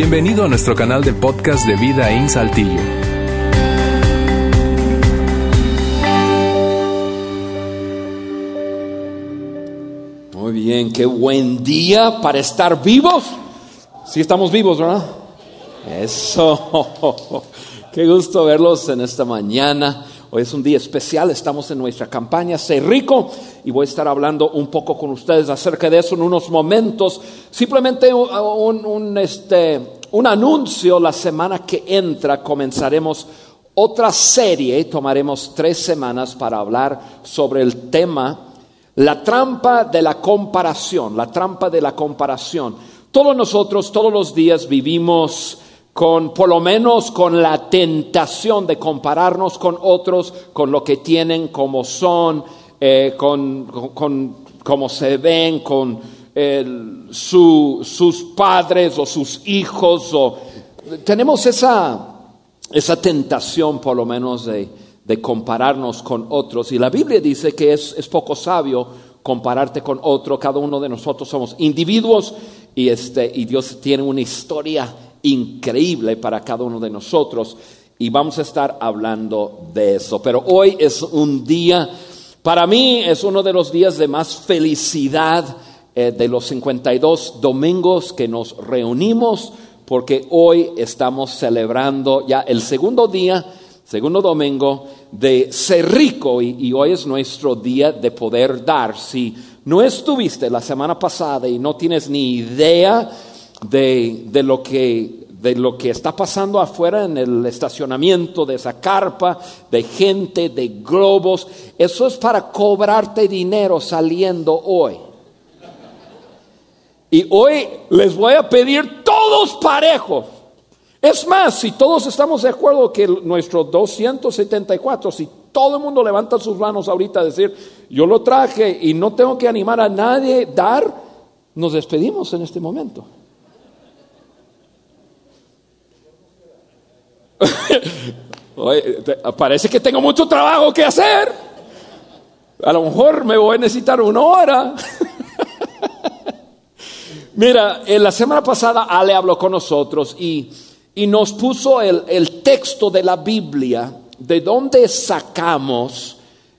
Bienvenido a nuestro canal de podcast de Vida en Saltillo. Muy bien, qué buen día para estar vivos. Sí estamos vivos, ¿verdad? Eso. Qué gusto verlos en esta mañana. Hoy es un día especial, estamos en nuestra campaña Sé Rico y voy a estar hablando un poco con ustedes acerca de eso en unos momentos. Simplemente un, un, este, un anuncio, la semana que entra comenzaremos otra serie, tomaremos tres semanas para hablar sobre el tema la trampa de la comparación, la trampa de la comparación. Todos nosotros, todos los días vivimos con, por lo menos con la tentación de compararnos con otros, con lo que tienen, como son, eh, con, con, cómo se ven, con sus padres o sus hijos. O, tenemos esa, esa tentación, por lo menos, de, de compararnos con otros. Y la Biblia dice que es, es poco sabio compararte con otro. Cada uno de nosotros somos individuos y, este, y Dios tiene una historia increíble para cada uno de nosotros y vamos a estar hablando de eso. Pero hoy es un día, para mí es uno de los días de más felicidad eh, de los 52 domingos que nos reunimos, porque hoy estamos celebrando ya el segundo día, segundo domingo de ser rico y, y hoy es nuestro día de poder dar. Si no estuviste la semana pasada y no tienes ni idea, de, de, lo que, de lo que está pasando afuera en el estacionamiento de esa carpa, de gente, de globos. Eso es para cobrarte dinero saliendo hoy. Y hoy les voy a pedir todos parejos. Es más, si todos estamos de acuerdo que nuestro 274, si todo el mundo levanta sus manos ahorita a decir, yo lo traje y no tengo que animar a nadie dar, nos despedimos en este momento. parece que tengo mucho trabajo que hacer. A lo mejor me voy a necesitar una hora. Mira, en la semana pasada Ale habló con nosotros y, y nos puso el, el, texto de la Biblia, de dónde sacamos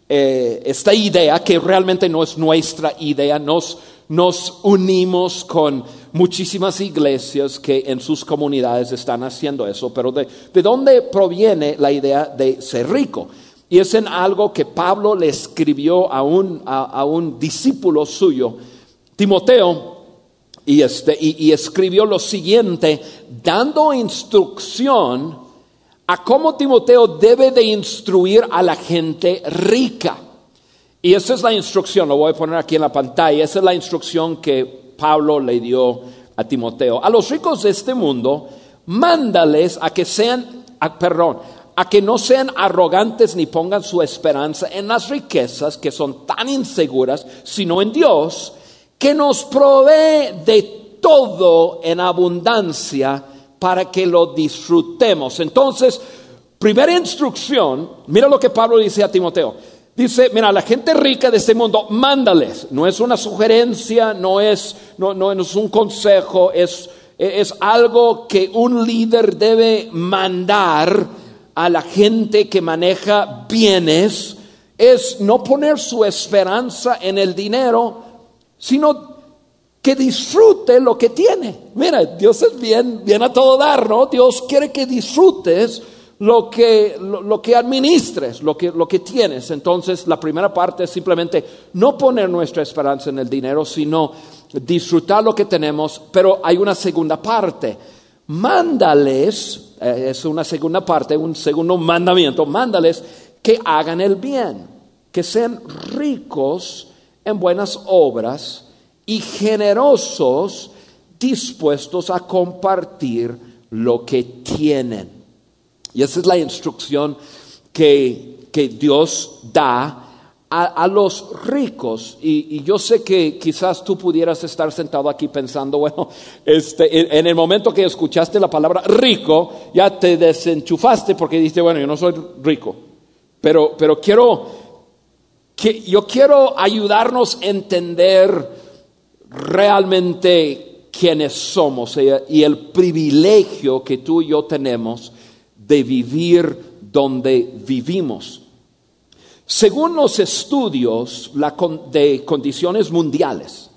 eh, esta idea, que realmente no es nuestra idea, nos, nos unimos con muchísimas iglesias que en sus comunidades están haciendo eso, pero de, de dónde proviene la idea de ser rico? Y es en algo que Pablo le escribió a un, a, a un discípulo suyo, Timoteo, y, este, y, escribió lo siguiente, dando instrucción a cómo Timoteo debe de instruir a la gente rica. Y esa es la instrucción, lo voy a poner aquí en la pantalla, esa es la instrucción que Pablo le dio a Timoteo. A los ricos de este mundo, mándales a que sean, a, perdón, a que no sean arrogantes ni pongan su esperanza en las riquezas que son tan inseguras, sino en Dios, que nos provee de todo en abundancia para que lo disfrutemos. Entonces, primera instrucción, mira lo que Pablo dice a Timoteo. Dice, mira, la gente rica de este mundo, mándales. No es una sugerencia, no es, no, no es un consejo, es, es algo que un líder debe mandar a la gente que maneja bienes. Es no poner su esperanza en el dinero, sino que disfrute lo que tiene. Mira, Dios es bien, bien a todo dar, ¿no? Dios quiere que disfrutes lo que, lo, que administres, lo que, lo que tienes. Entonces, la primera parte es simplemente no poner nuestra esperanza en el dinero, sino disfrutar lo que tenemos, pero hay una segunda parte. Mándales, eh, es una segunda parte, un segundo mandamiento, mándales que hagan el bien, que sean ricos en buenas obras y generosos, dispuestos a compartir lo que tienen. Y esa es la instrucción que, que Dios da a, a los ricos. Y, y, yo sé que quizás tú pudieras estar sentado aquí pensando, bueno, este, en, el momento que escuchaste la palabra rico, ya te desenchufaste porque dijiste, bueno, yo no soy rico. Pero, pero quiero, que, yo quiero ayudarnos a entender realmente quienes somos y el privilegio que tú y yo tenemos de vivir donde vivimos. Según los estudios de condiciones mundiales,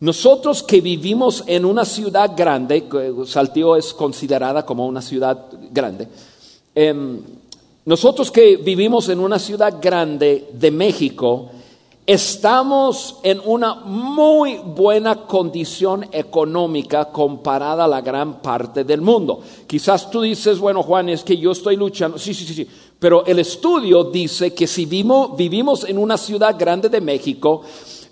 nosotros que vivimos en una ciudad grande, Saltillo es considerada como una ciudad grande, em, nosotros que vivimos en una ciudad grande de México, estamos en una muy buena condición económica comparada a la gran parte del mundo. Quizás tú dices, bueno Juan, es que yo estoy luchando. Sí, sí, sí, sí. Pero el estudio dice que si vivimos, en una ciudad grande de México,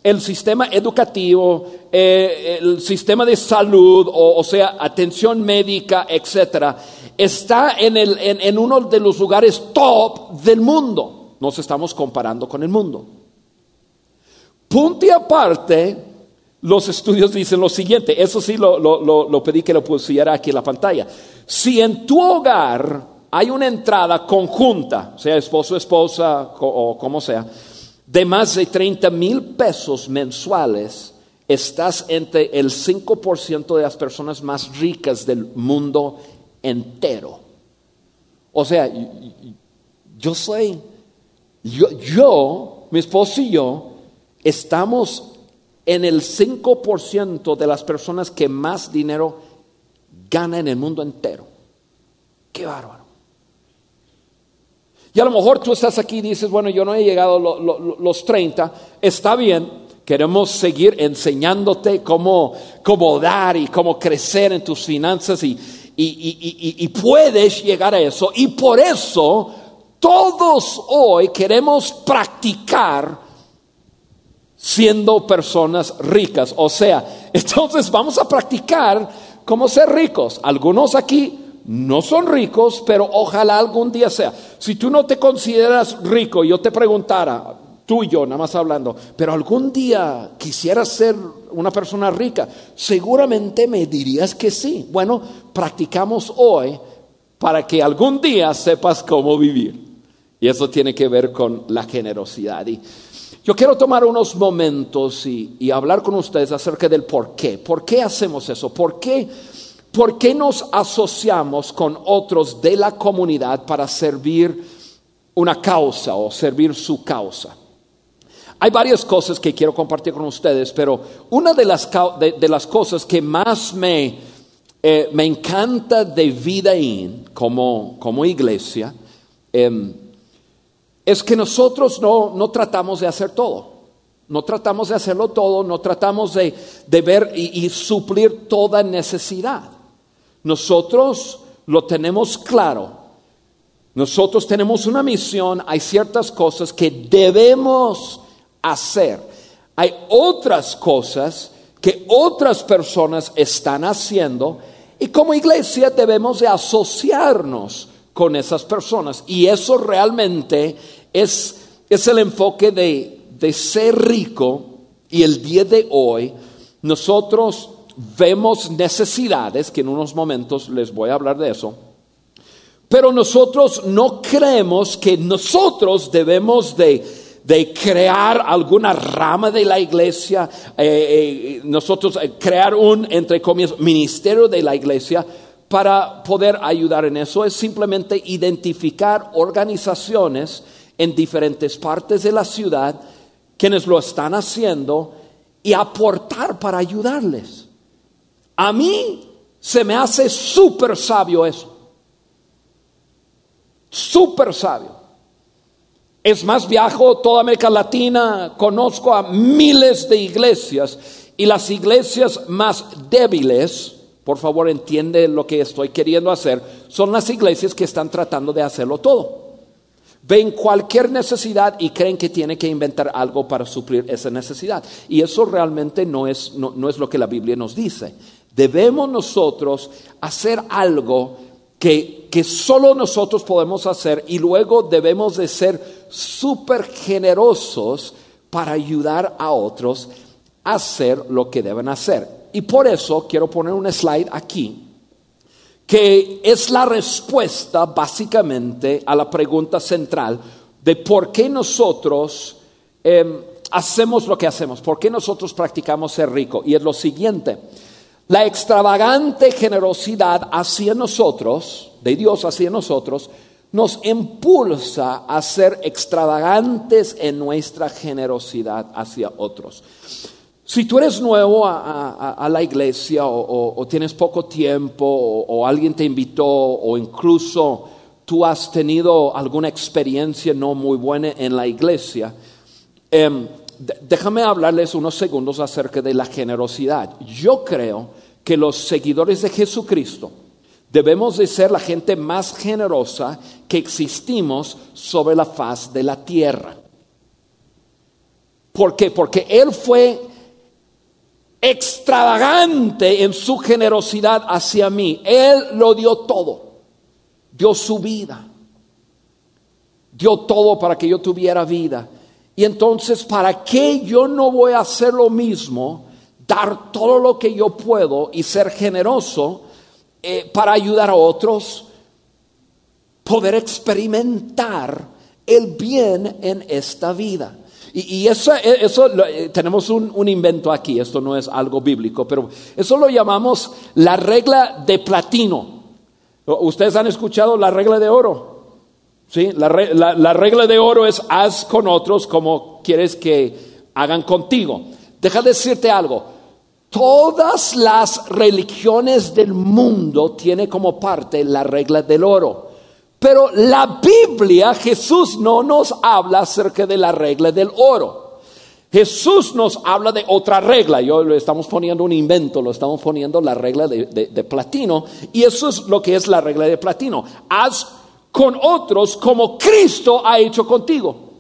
el sistema educativo, eh, el sistema de salud, o, sea, atención médica, etcétera, está en, uno de los lugares top del mundo. Nos estamos comparando con el mundo. Punto y aparte, los estudios dicen lo siguiente, eso sí lo, pedí que lo pusiera aquí en la pantalla. Si en tu hogar hay una entrada conjunta, sea esposo, esposa o como sea, de más de 30 mil pesos mensuales, estás entre el 5% de las personas más ricas del mundo entero. O sea, yo soy, yo, yo, mi esposo y yo, estamos en el 5% de las personas que más dinero gana en el mundo entero. Qué bárbaro. Y a lo mejor tú estás aquí y dices, bueno, yo no he llegado a los 30, está bien, queremos seguir enseñándote cómo, cómo dar y cómo crecer en tus finanzas y, y, puedes llegar a eso. Y por eso todos hoy queremos practicar siendo personas ricas. O sea, entonces vamos a practicar cómo ser ricos. Algunos aquí no son ricos, pero ojalá algún día sea. Si tú no te consideras rico, yo te preguntara, tú y yo, nada más hablando, pero algún día quisieras ser una persona rica, seguramente me dirías que sí. Bueno, practicamos hoy para que algún día sepas cómo vivir. Y eso tiene que ver con la generosidad. Y yo quiero tomar unos momentos y, hablar con ustedes acerca del por qué. ¿Por qué hacemos eso? ¿Por qué? ¿Por qué nos asociamos con otros de la comunidad para servir una causa o servir su causa? Hay varias cosas que quiero compartir con ustedes, pero una de las, de, las cosas que más me, eh, me encanta de Vida como, como iglesia em, es que nosotros no, no tratamos de hacer todo. No tratamos de hacerlo todo, no tratamos de, de ver y, y, suplir toda necesidad. Nosotros lo tenemos claro. Nosotros tenemos una misión, hay ciertas cosas que debemos hacer. Hay otras cosas que otras personas están haciendo y como iglesia debemos de asociarnos con esas personas. Y eso realmente es, es el enfoque de, de ser rico y el día de hoy nosotros vemos necesidades, que en unos momentos les voy a hablar de eso, pero nosotros no creemos que nosotros debemos de, crear alguna rama de la iglesia, eh, eh, nosotros eh, crear un, entre comillas, ministerio de la iglesia para poder ayudar en eso. Es simplemente identificar organizaciones en diferentes partes de la ciudad, quienes lo están haciendo, y aportar para ayudarles. A mí se me hace súper sabio eso. Súper sabio. Es más, viajo toda América Latina, conozco a miles de iglesias y las iglesias más débiles, por favor entiende lo que estoy queriendo hacer, son las iglesias que están tratando de hacerlo todo. Ven cualquier necesidad y creen que tiene que inventar algo para suplir esa necesidad. Y eso realmente no es, no es lo que la Biblia nos dice. Debemos nosotros hacer algo que, solo nosotros podemos hacer y luego debemos de ser súper generosos para ayudar a otros a hacer lo que deben hacer. Y por eso quiero poner un slide aquí que es la respuesta básicamente a la pregunta central de por qué nosotros em, hacemos lo que hacemos, por qué nosotros practicamos ser rico. Y es lo siguiente, La extravagante generosidad hacia nosotros, de Dios hacia nosotros, nos impulsa a ser extravagantes en nuestra generosidad hacia otros. Si tú eres nuevo a, la iglesia o, tienes poco tiempo o, alguien te invitó o incluso tú has tenido alguna experiencia no muy buena en la iglesia, em, déjame hablarles unos segundos acerca de la generosidad. Yo creo que los seguidores de Jesucristo debemos de ser la gente más generosa que existimos sobre la faz de la tierra. ¿Por qué? Porque Él fue extravagante en su generosidad hacia mí. Él lo dio todo. Dio su vida. Dio todo para que yo tuviera vida. Y entonces, ¿para qué yo no voy a hacer lo mismo? Dar todo lo que yo puedo y ser generoso eh, para ayudar a otros. Poder experimentar el bien en esta vida. Y, eso, eh, eh, tenemos un, invento aquí, esto no es algo bíblico, pero eso lo llamamos la regla de platino. ¿Ustedes han escuchado la regla de oro? ¿Sí? La, la regla de oro es haz con otros como quieres que hagan contigo. Deja decirte algo, todas las religiones del mundo tienen como parte la regla del oro. Pero la Biblia, Jesús no nos habla acerca de la regla del oro. Jesús nos habla de otra regla. Yo le estamos poniendo un invento, lo estamos poniendo la regla de, de, platino. Y eso es lo que es la regla de platino. Haz con otros como Cristo ha hecho contigo.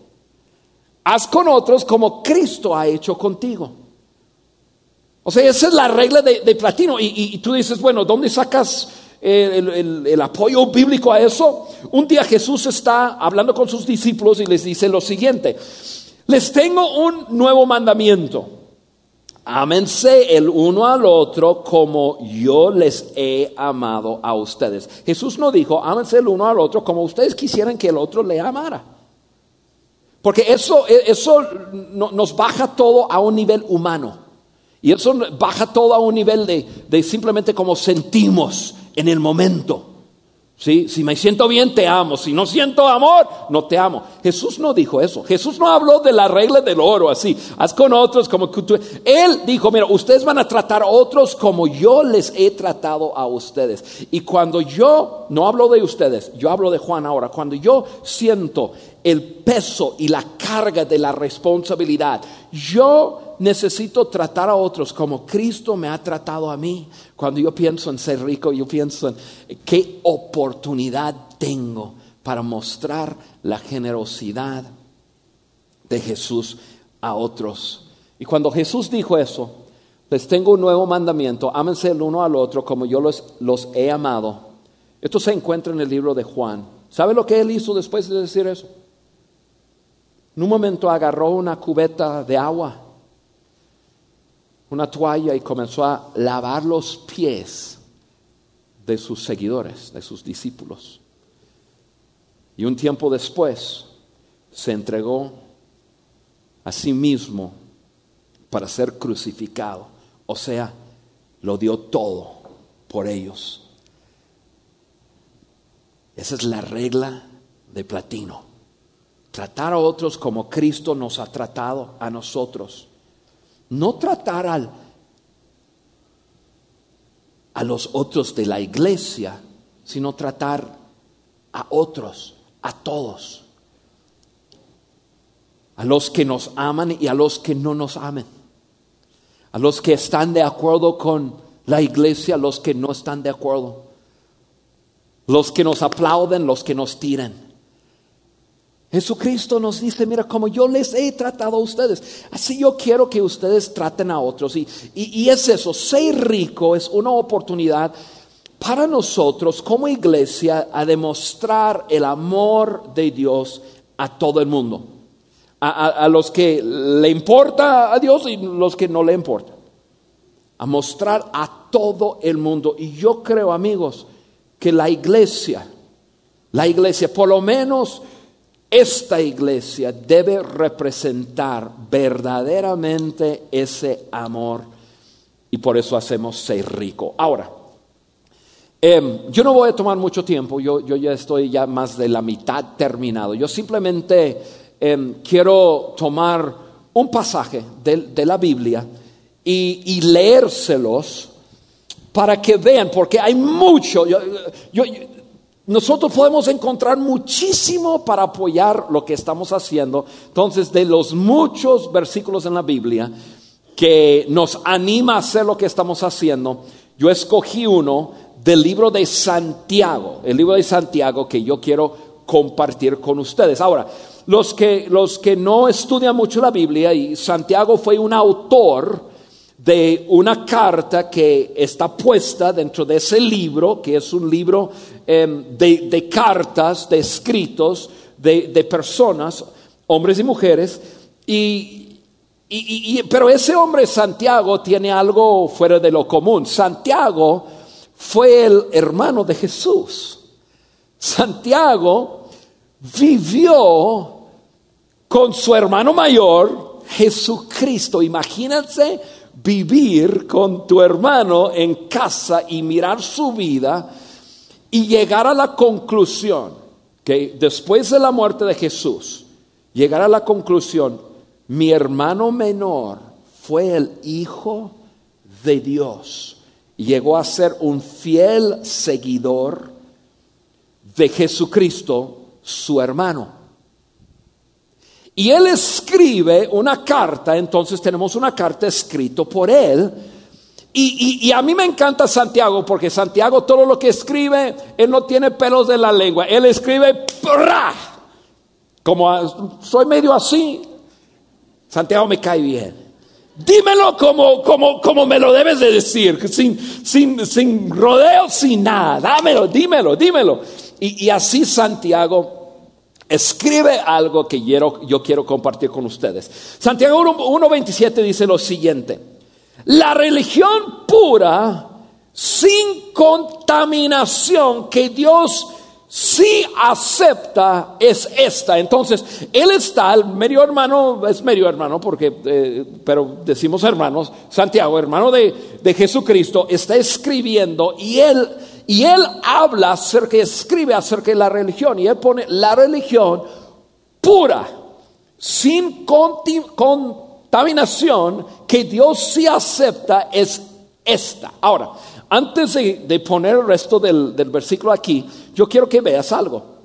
Haz con otros como Cristo ha hecho contigo. O sea, esa es la regla de, platino. Y, tú dices, bueno, ¿dónde sacas el, apoyo bíblico a eso. Un día Jesús está hablando con sus discípulos y les dice lo siguiente, les tengo un nuevo mandamiento. Ámense el uno al otro como yo les he amado a ustedes. Jesús no dijo, ámense el uno al otro como ustedes quisieran que el otro le amara. Porque eso, eso nos baja todo a un nivel humano. Y eso baja todo a un nivel de, de simplemente como sentimos en el momento. ¿Sí? Si me siento bien, te amo. Si no siento amor, no te amo. Jesús no dijo eso. Jesús no habló de la regla del oro así. Haz con otros como tú. Él dijo, mira, ustedes van a tratar a otros como yo les he tratado a ustedes. Y cuando yo, no hablo de ustedes, yo hablo de Juan ahora, cuando yo siento el peso y la carga de la responsabilidad, yo necesito tratar a otros como Cristo me ha tratado a mí. Cuando yo pienso en ser rico, yo pienso en qué oportunidad tengo para mostrar la generosidad de Jesús a otros. Y cuando Jesús dijo eso, les tengo un nuevo mandamiento, ámense el uno al otro como yo los, los he amado. Esto se encuentra en el libro de Juan. ¿Sabe lo que él hizo después de decir eso? En un momento agarró una cubeta de agua una toalla y comenzó a lavar los pies de sus seguidores, de sus discípulos. Y un tiempo después se entregó a sí mismo para ser crucificado. O sea, lo dio todo por ellos. Esa es la regla de platino. Tratar a otros como Cristo nos ha tratado a nosotros no tratar al, a los otros de la iglesia, sino tratar a otros, a todos, a los que nos aman y a los que no nos amen, a los que están de acuerdo con la iglesia, a los que no están de acuerdo, los que nos aplauden, los que nos tiran. Jesucristo nos dice, mira, como yo les he tratado a ustedes, así yo quiero que ustedes traten a otros. Y, y, es eso, ser rico es una oportunidad para nosotros como iglesia a demostrar el amor de Dios a todo el mundo. A, a los que le importa a Dios y los que no le importa. A mostrar a todo el mundo. Y yo creo, amigos, que la iglesia, la iglesia, por lo menos esta iglesia debe representar verdaderamente ese amor y por eso hacemos ser rico. Ahora, em, yo no voy a tomar mucho tiempo, yo, yo, ya estoy ya más de la mitad terminado. Yo simplemente em, quiero tomar un pasaje de, la Biblia y, leérselos para que vean, porque hay mucho. Nosotros podemos encontrar muchísimo para apoyar lo que estamos haciendo. Entonces, de los muchos versículos en la Biblia, que nos anima a hacer lo que estamos haciendo, yo escogí uno del libro de Santiago, el libro de Santiago que yo quiero compartir con ustedes. Ahora, los que, los que no estudian mucho la Biblia, y Santiago fue un autor de una carta que está puesta dentro de ese libro, que es un libro em, de, cartas, de escritos de, de personas, hombres y mujeres, y, pero ese hombre Santiago tiene algo fuera de lo común. Santiago fue el hermano de Jesús. Santiago vivió con su hermano mayor, Jesucristo. Imagínense vivir con tu hermano en casa y mirar su vida y llegar a la conclusión que después de la muerte de Jesús, llegar a la conclusión, mi hermano menor fue el Hijo de Dios. Llegó a ser un fiel seguidor de Jesucristo, su hermano. Y él escribe una carta, entonces tenemos una carta escrita por él. Y, a mí me encanta Santiago, porque Santiago todo lo que escribe, él no tiene pelos de la lengua, él escribe, como soy medio así, Santiago me cae bien. Dímelo como, como, como me lo debes de decir, sin, sin, sin rodeos, sin nada. Dámelo, dímelo, dímelo. Y, así Santiago escribe algo que yo, yo quiero compartir con ustedes. Santiago 1.27 dice lo siguiente. La religión pura, sin contaminación que Dios si acepta es esta. Entonces, él está, el medio hermano, es medio hermano, porque, eh, pero decimos hermanos, Santiago, hermano de, de, Jesucristo, está escribiendo y él, y él habla acerca, escribe acerca de la religión, y él pone la religión pura, sin contaminación, que Dios sí acepta es esta. Ahora, antes de, poner el resto del, versículo aquí, yo quiero que veas algo.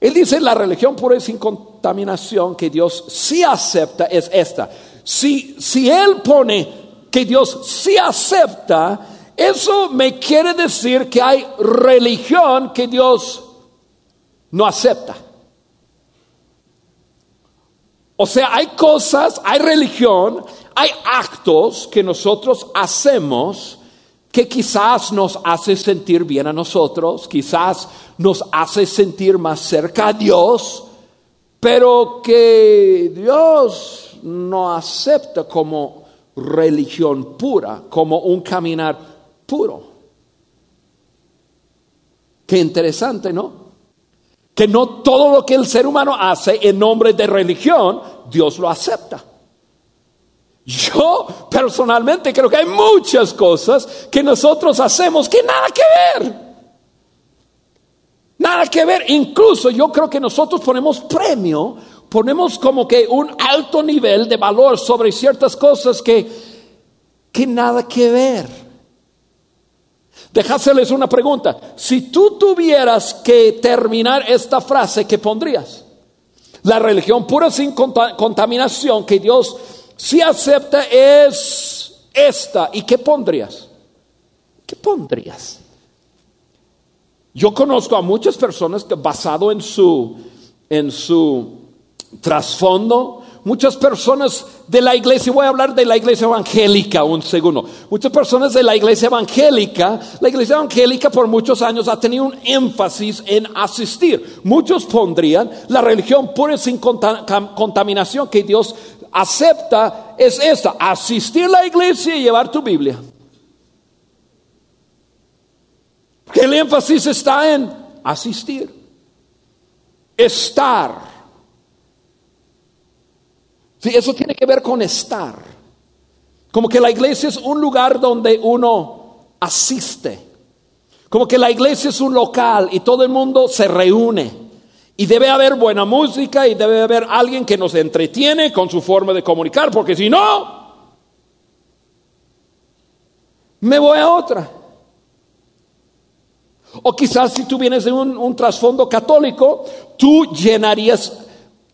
Él dice, la religión pura y sin contaminación que Dios sí acepta es esta. Si, si Él pone que Dios sí acepta, eso me quiere decir que hay religión que Dios no acepta. O sea, hay cosas, hay religión, hay actos que nosotros hacemos que quizás nos hace sentir bien a nosotros, quizás nos hace sentir más cerca a Dios, pero que Dios no acepta como religión pura, como un caminar puro. Qué interesante, ¿no? Que no todo lo que el ser humano hace en nombre de religión, Dios lo acepta. Yo personalmente creo que hay muchas cosas que nosotros hacemos que nada que ver. Nada que ver. Incluso yo creo que nosotros ponemos premio, ponemos como que un alto nivel de valor sobre ciertas cosas que, que nada que ver. Dejáseles una pregunta. Si tú tuvieras que terminar esta frase, ¿qué pondrías? La religión pura sin contaminación que Dios sí acepta es esta. ¿Y qué pondrías? ¿Qué pondrías? Yo conozco a muchas personas que basado en su, en su trasfondo, muchas personas de la iglesia, voy a hablar de la iglesia evangélica un segundo, muchas personas de la iglesia evangélica, la iglesia evangélica por muchos años ha tenido un énfasis en asistir. Muchos pondrían la religión pura y sin contaminación que Dios acepta es esta, asistir a la iglesia y llevar tu Biblia. El énfasis está en asistir, estar eso tiene que ver con estar, Como que la iglesia es un lugar donde uno asiste. Como que la iglesia es un local y todo el mundo se reúne. Y debe haber buena música y debe haber alguien que nos entretiene con su forma de comunicar, porque si no, me voy a otra. O quizás si tú vienes de un, trasfondo católico, tú llenarías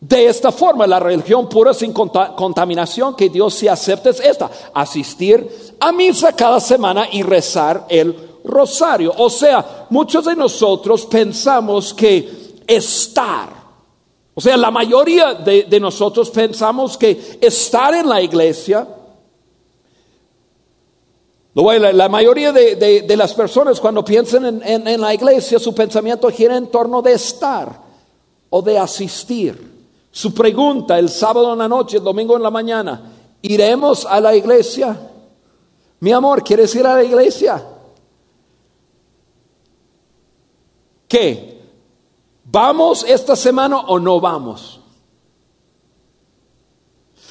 de esta forma la religión pura sin contaminación que Dios sí acepta es esta, asistir a misa cada semana y rezar el rosario. O sea, muchos de nosotros pensamos que estar, o sea, la mayoría de nosotros pensamos que estar en la iglesia la, mayoría de, las personas cuando piensan en, la iglesia, su pensamiento gira en torno de estar o de asistir. Su pregunta el sábado en la noche, el domingo en la mañana, ¿iremos a la iglesia? Mi amor, ¿quieres ir a la iglesia? ¿Qué? ¿Vamos esta semana o no vamos?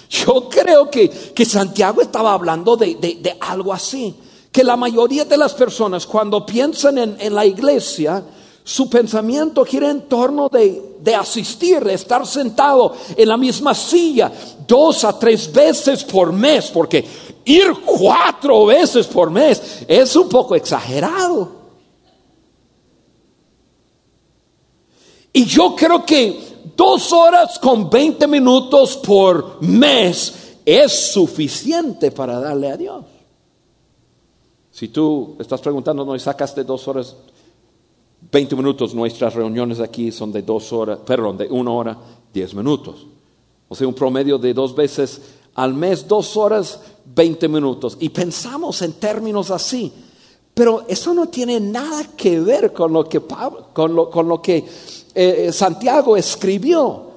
Yo creo que, Santiago estaba hablando de, algo así, que la mayoría de las personas cuando piensan en, la iglesia, su pensamiento gira en torno de, de, asistir, de estar sentado en la misma silla dos a tres veces por mes, porque ir cuatro veces por mes es un poco exagerado. Y yo creo que Dos horas con 20 minutos por mes es suficiente para darle a Dios. Si tú estás preguntando, no sacaste dos horas, 20 minutos, nuestras reuniones aquí son de dos horas, perdón, de una hora, 10 minutos. O sea, un promedio de dos veces al mes, dos horas, 20 minutos. Y pensamos en términos así. Pero eso no tiene nada que ver con lo que, con lo, con lo que eh, eh, Santiago escribió.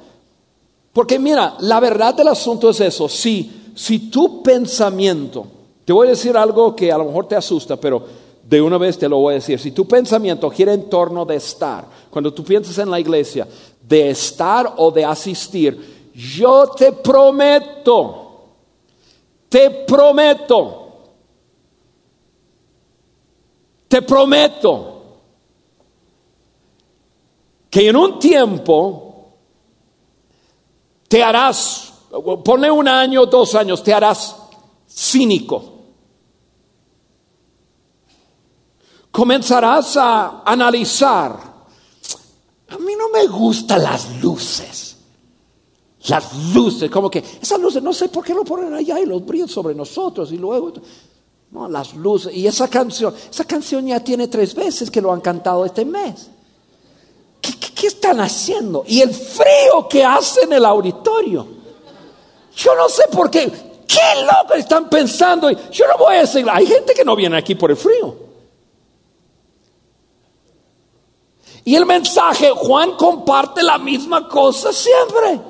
Porque mira, la verdad del asunto es eso. Si, si tu pensamiento, te voy a decir algo que a lo mejor te asusta, pero de una vez te lo voy a decir. Si tu pensamiento gira en torno de estar, cuando tú piensas en la iglesia, de estar o de asistir, yo te prometo, te prometo, te prometo que en un tiempo te harás, ponle un año, dos años, te harás cínico. Comenzarás a analizar. A mí no me gustan las luces. Las luces, como que esas luces, no sé por qué lo ponen allá y los brillan sobre nosotros y luego... No, las luces. Y esa canción, esa canción ya tiene tres veces que lo han cantado este mes. ¿Qué, están haciendo? Y el frío que hace en el auditorio. Yo no sé por qué. ¿Qué loco están pensando? Yo no voy a decir, hay gente que no viene aquí por el frío. Y el mensaje, Juan comparte la misma cosa siempre.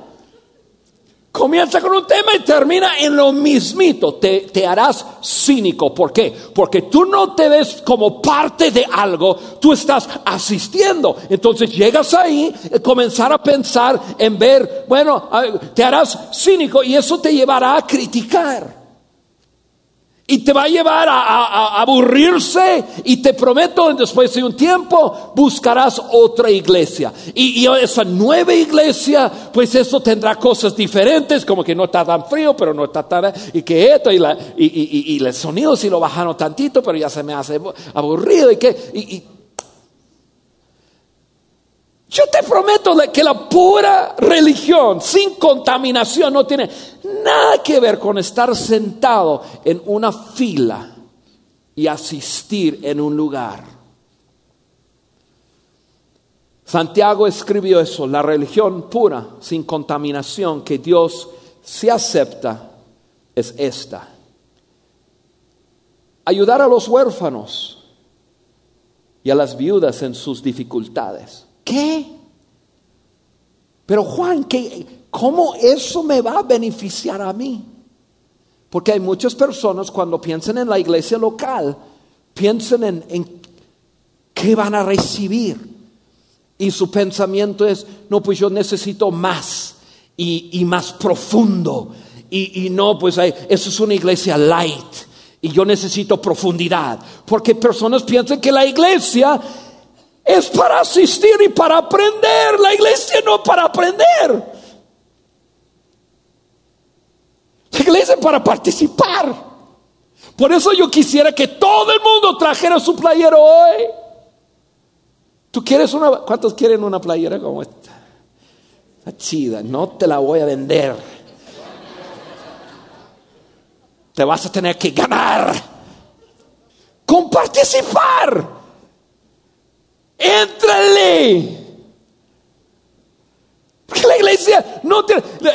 Comienza con un tema y termina en lo mismito. Te, te, harás cínico. ¿Por qué? Porque tú no te ves como parte de algo, tú estás asistiendo. Entonces llegas ahí, eh, comenzar a pensar en ver, bueno, te harás cínico y eso te llevará a criticar. Y te va a llevar a, aburrirse y te prometo, después de un tiempo buscarás otra iglesia. Y, esa nueva iglesia, pues eso tendrá cosas diferentes, como que no está tan frío, pero no está tan... Y que esto, y, la, y, y el sonido si lo bajaron tantito, pero ya se me hace aburrido. Y que... Yo te prometo que la pura religión sin contaminación no tiene nada que ver con estar sentado en una fila y asistir en un lugar. Santiago escribió eso, la religión pura, sin contaminación, que Dios se acepta, es esta. Ayudar a los huérfanos y a las viudas en sus dificultades. ¿Qué? Pero Juan, ¿qué, ¿cómo eso me va a beneficiar a mí? Porque hay muchas personas cuando piensan en la iglesia local, piensan en, qué van a recibir. Y su pensamiento es, no, pues yo necesito más y, y más profundo y, y no, pues hay- eso es una iglesia light y yo necesito profundidad. Porque personas piensan que la iglesia es para asistir y para aprender. La iglesia no para aprender. La iglesia es para participar. Por eso yo quisiera que todo el mundo trajera su playera hoy. ¿Tú quieres una? ¿Cuántos quieren una playera como esta? Está chida, no te la voy a vender. Te vas a tener que ganar con participar. Éntrale. Porque la iglesia no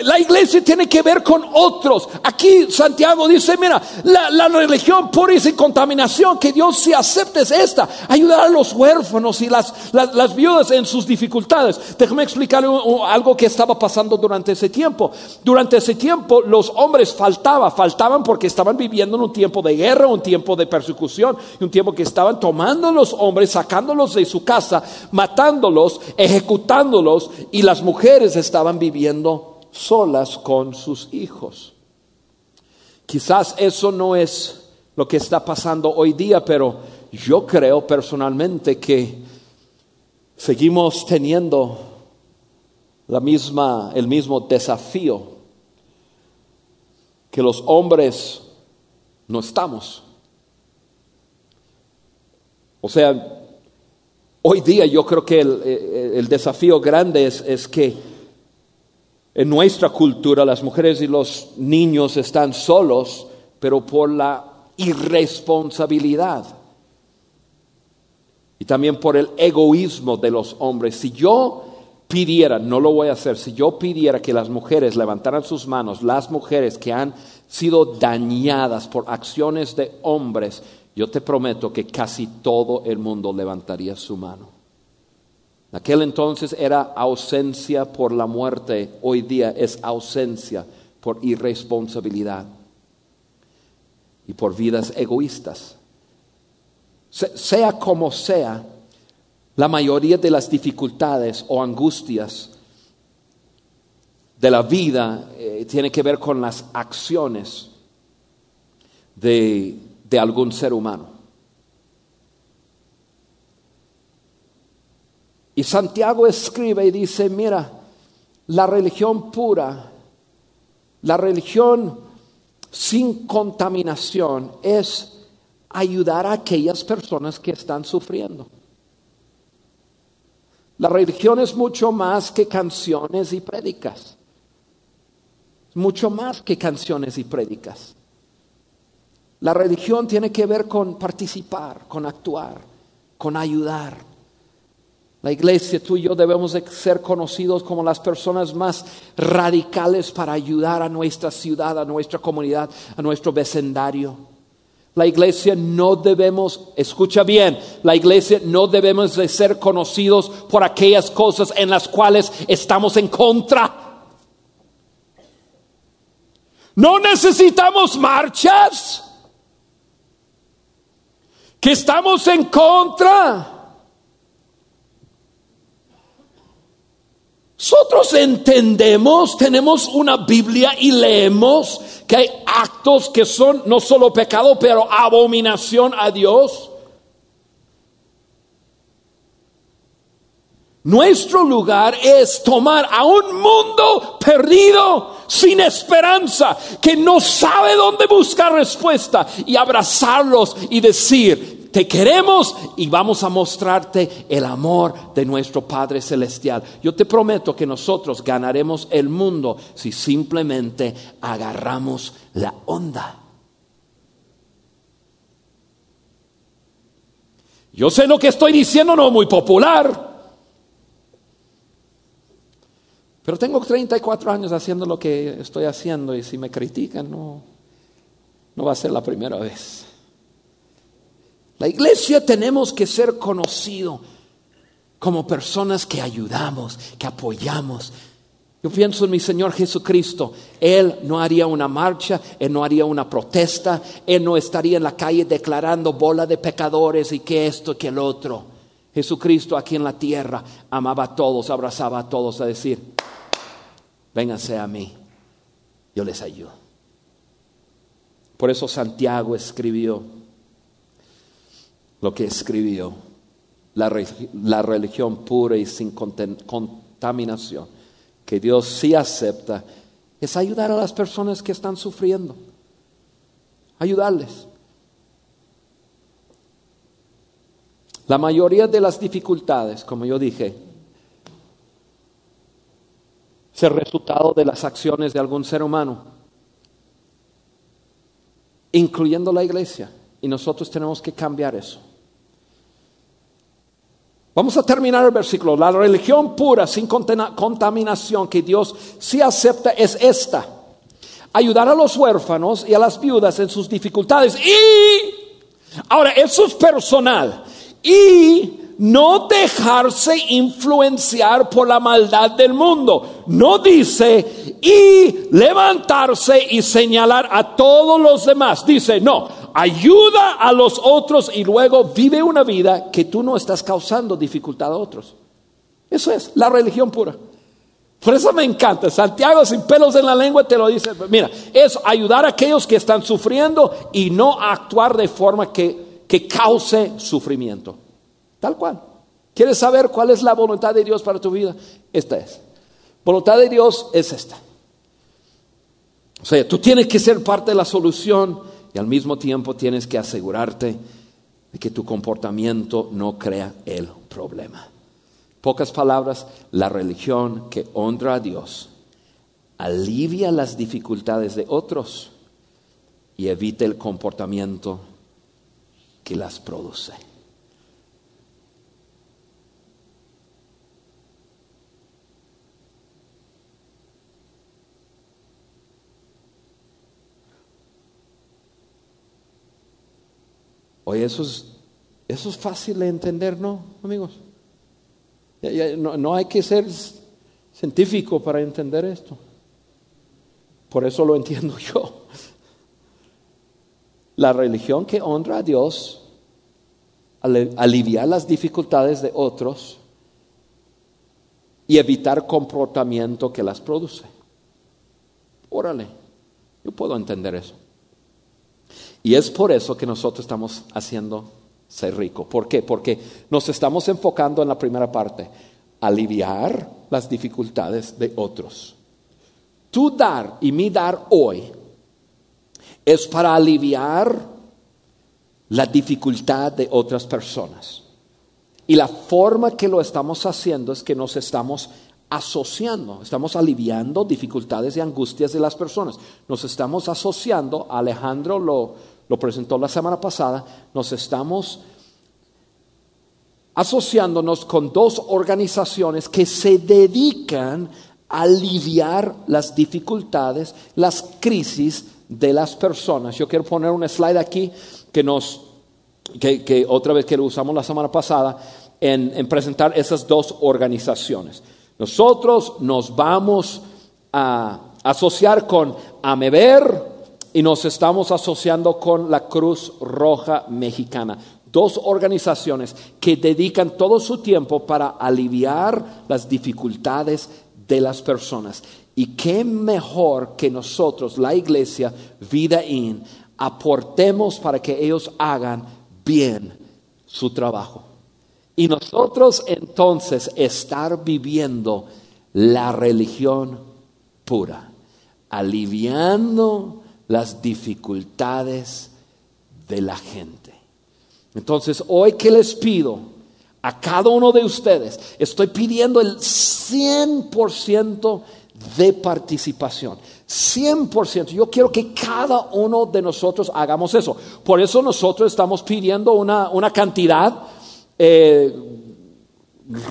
la, iglesia tiene que ver con otros. Aquí Santiago dice, mira, la, la religión pura y sin contaminación que Dios sí acepta es esta, ayudar a los huérfanos y las, las, viudas en sus dificultades. Déjame un- algo que estaba pasando durante ese tiempo. Durante ese tiempo los hombres faltaban, faltaban porque estaban viviendo en un tiempo de guerra, un tiempo de persecución, y un tiempo que estaban tomando a los hombres, sacándolos de su casa, matándolos, ejecutándolos, y las mujeres estaban viviendo solas con sus hijos. Quizás eso no es lo que está pasando hoy día, pero yo creo personalmente que seguimos teniendo la misma, el mismo desafío que los hombres no estamos. O sea, hoy día yo creo que el, desafío grande es que en nuestra cultura las mujeres y los niños están solos, pero por la irresponsabilidad y también por el egoísmo de los hombres. Si yo pidiera, no lo voy a hacer, si yo pidiera que las mujeres levantaran sus manos, las mujeres que han sido dañadas por acciones de hombres, yo te prometo que casi todo el mundo levantaría su mano. En aquel entonces era ausencia por la muerte, hoy día es ausencia por irresponsabilidad y por vidas egoístas. Se- sea como sea, la mayoría de las dificultades o angustias de la vida eh, tiene que ver con las acciones de algún ser humano. Y Santiago escribe y dice, mira, la religión pura, la religión sin contaminación es ayudar a aquellas personas que están sufriendo. La religión es mucho más que canciones y prédicas. Mucho más que canciones y prédicas. La religión tiene que ver con participar, con actuar, con ayudar. La iglesia, tú y yo debemos de ser conocidos como las personas más radicales para ayudar a nuestra ciudad, a nuestra comunidad, a nuestro vecindario. La iglesia no debemos, escucha bien, la iglesia no debemos de ser conocidos por aquellas cosas en las cuales estamos en contra. No necesitamos marchas que estamos en contra. Nosotros entendemos, tenemos una Biblia y leemos que hay actos que son no solo pecado, pero abominación a Dios. Nuestro lugar es tomar a un mundo perdido, sin esperanza, que no sabe dónde buscar respuesta y abrazarlos y decir, te queremos y vamos a mostrarte el amor de nuestro Padre Celestial. Yo te prometo que nosotros ganaremos el mundo si simplemente agarramos la onda. Yo sé lo que estoy diciendo, no muy popular. Pero tengo 34 años haciendo lo que estoy haciendo y si me critican no, no va a ser la primera vez. La iglesia tenemos que ser conocido como personas que ayudamos, que apoyamos. Yo pienso en mi Señor Jesucristo. Él no haría una marcha, Él no haría una protesta, Él no estaría en la calle declarando bola de pecadores y que esto, que el otro. Jesucristo aquí en la tierra amaba a todos, abrazaba a todos a decir, vénganse a mí, yo les ayudo. Por eso Santiago escribió lo que escribió, la, la religión pura y sin contaminación, que Dios sí acepta, es ayudar a las personas que están sufriendo, ayudarles. La mayoría de las dificultades, como yo dije, es resultado de las acciones de algún ser humano, incluyendo la iglesia. Y nosotros tenemos que cambiar eso. Vamos a terminar el versículo. La religión pura, sin contaminación, que Dios sí acepta, es esta. Ayudar a los huérfanos y a las viudas en sus dificultades. Y, ahora, eso es personal y no dejarse influenciar por la maldad del mundo. No dice y levantarse y señalar a todos los demás. Dice, no, ayuda a los otros y luego vive una vida que tú no estás causando dificultad a otros. Eso es la religión pura. Por eso me encanta. Santiago sin pelos en la lengua te lo dice. Mira, es ayudar a aquellos que están sufriendo y no actuar de forma que que cause sufrimiento. Tal cual. ¿Quieres saber cuál es la voluntad de Dios para tu vida? Esta es. Voluntad de Dios es esta. O sea, tú tienes que ser parte de la solución al mismo tiempo tienes que asegurarte de que tu comportamiento no crea el problema. Pocas palabras, la religión que honra a Dios alivia las dificultades de otros y evita el comportamiento que las produce. Oye, eso es, eso es fácil de entender, ¿no, amigos? no, no hay que ser científico para entender esto. Por eso lo entiendo yo. La religión que honra a Dios, aliviar las dificultades de otros y evitar comportamiento que las produce. Órale, yo puedo entender eso. Y es por eso que nosotros estamos haciendo ser rico. ¿Por qué? Porque nos estamos enfocando en la primera parte, aliviar las dificultades de otros. Tu dar y mi dar hoy es para aliviar la dificultad de otras personas. Y la forma que lo estamos haciendo es que nos estamos asociando, estamos aliviando dificultades y angustias de las personas. Nos estamos asociando, Alejandro lo, lo presentó la semana pasada, nos estamos asociándonos con dos organizaciones que se dedican a aliviar las dificultades, las crisis de las personas. Yo quiero poner un slide aquí que nos, que, otra vez que lo usamos la semana pasada, en, en, presentar esas dos organizaciones. Nosotros nos vamos a asociar con Amever y nos estamos asociando con la Cruz Roja Mexicana. Dos organizaciones que dedican todo su tiempo para aliviar las dificultades de las personas. Y qué mejor que nosotros, la iglesia, Vida In, aportemos para que ellos hagan bien su trabajo. Y nosotros entonces estar viviendo la religión pura, aliviando las dificultades de la gente. Entonces, hoy que les pido a cada uno de ustedes, estoy pidiendo el 100% de participación. 100%. Yo quiero que cada uno de nosotros hagamos eso. Por eso nosotros estamos pidiendo una, cantidad eh,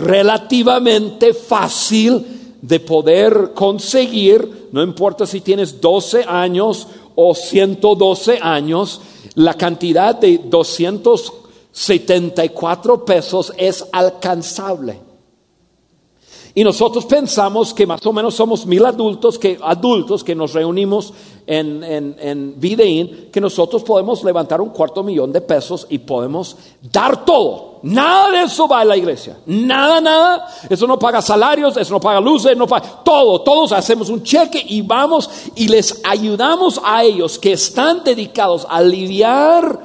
relativamente fácil de poder conseguir, no importa si tienes 12 años o 112 años, la cantidad de 274 pesos es alcanzable. Y nosotros pensamos que más o menos somos mil adultos que, adultos que nos reunimos en, en, en Videin, que nosotros podemos levantar un cuarto millón de pesos y podemos dar todo. Nada de eso va a la iglesia. Nada, nada. Eso no paga salarios, eso no paga luces, no paga todo. Todos hacemos un cheque y vamos y les ayudamos a ellos que están dedicados a aliviar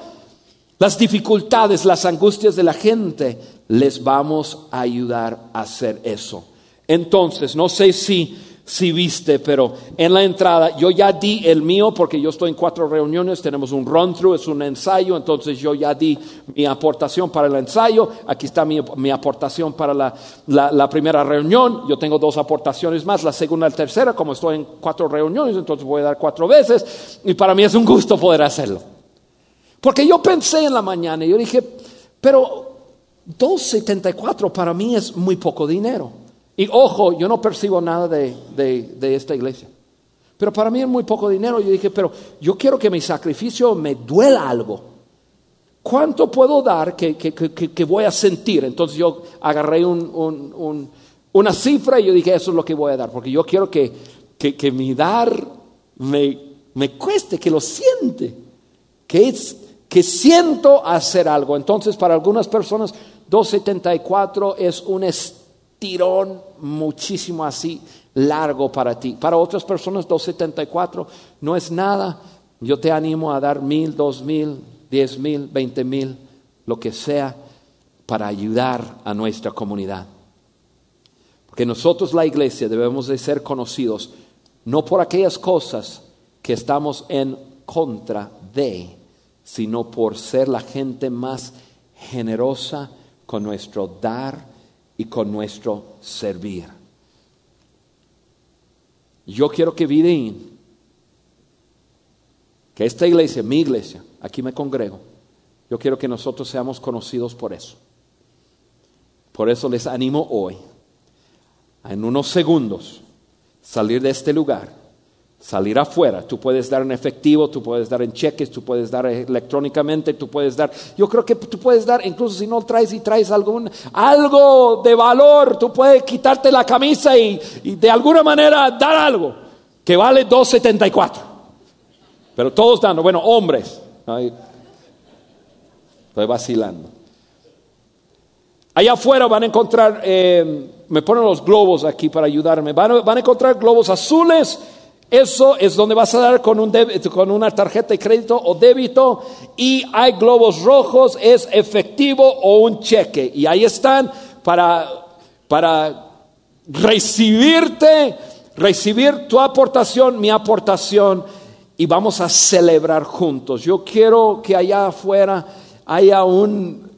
las dificultades, las angustias de la gente. Les vamos a ayudar a hacer eso. Entonces, no sé si, si viste, pero en la entrada yo ya di el mío porque yo estoy en cuatro reuniones, tenemos un run-through, es un ensayo, entonces yo ya di mi aportación para el ensayo, aquí está mi, mi aportación para la, la, primera reunión, yo tengo dos aportaciones más, la segunda y la tercera, como estoy en cuatro reuniones, entonces voy a dar cuatro veces y para mí es un gusto poder hacerlo. Porque yo pensé en la mañana y yo dije, pero 2.74 para mí es muy poco dinero. Y ojo, yo no percibo nada de, de, esta iglesia. Pero para mí es muy poco dinero. Yo dije, pero yo quiero que mi sacrificio me duela algo. ¿Cuánto puedo dar que, que, que, voy a sentir? Entonces yo agarré un, un, una cifra y yo dije, eso es lo que voy a dar. Porque yo quiero que, que, mi dar me, me cueste, que lo siente. Que, es, que siento hacer algo. Entonces para algunas personas 274 es un estirón muchísimo así largo para ti. Para otras personas 274 no es nada. Yo te animo a dar mil, dos mil, diez mil, veinte mil, lo que sea, para ayudar a nuestra comunidad. Porque nosotros la iglesia debemos de ser conocidos no por aquellas cosas que estamos en contra de, sino por ser la gente más generosa con nuestro dar y con nuestro servir. Yo quiero que Videín, que esta iglesia, mi iglesia, aquí me congrego, yo quiero que nosotros seamos conocidos por eso. Por eso les animo hoy, en unos segundos, salir de este lugar salir afuera. Tú puedes dar en efectivo, tú puedes dar en cheques, tú puedes dar electrónicamente, tú puedes dar. Yo creo que tú puedes dar, incluso si no traes y traes algún, algo de valor, tú puedes quitarte la camisa y, de alguna manera dar algo que vale 2.74. Pero todos dando, bueno, hombres. estoy vacilando. Allá afuera van a encontrar, eh, me ponen los globos aquí para ayudarme, van a encontrar globos azules eso es donde vas a dar con, un con una tarjeta de crédito o débito y hay globos rojos, es efectivo o un cheque. Y ahí están para, para recibirte, recibir tu aportación, mi aportación y vamos a celebrar juntos. Yo quiero que allá afuera haya un,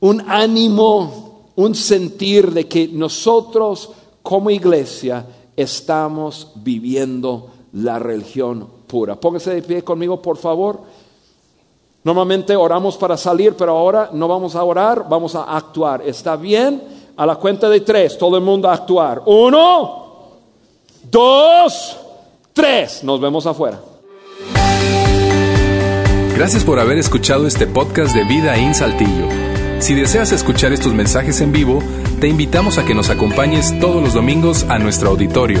un ánimo, un sentir de que nosotros como iglesia estamos viviendo la religión pura. Póngase de pie conmigo, por favor. Normalmente oramos para salir, pero ahora no vamos a orar, vamos a actuar. ¿Está bien? A la cuenta de tres, todo el mundo a actuar. Uno, dos, tres. Nos vemos afuera. Gracias por haber escuchado este podcast de Vida en Saltillo. Si deseas escuchar estos mensajes en vivo, te invitamos a que nos acompañes todos los domingos a nuestro auditorio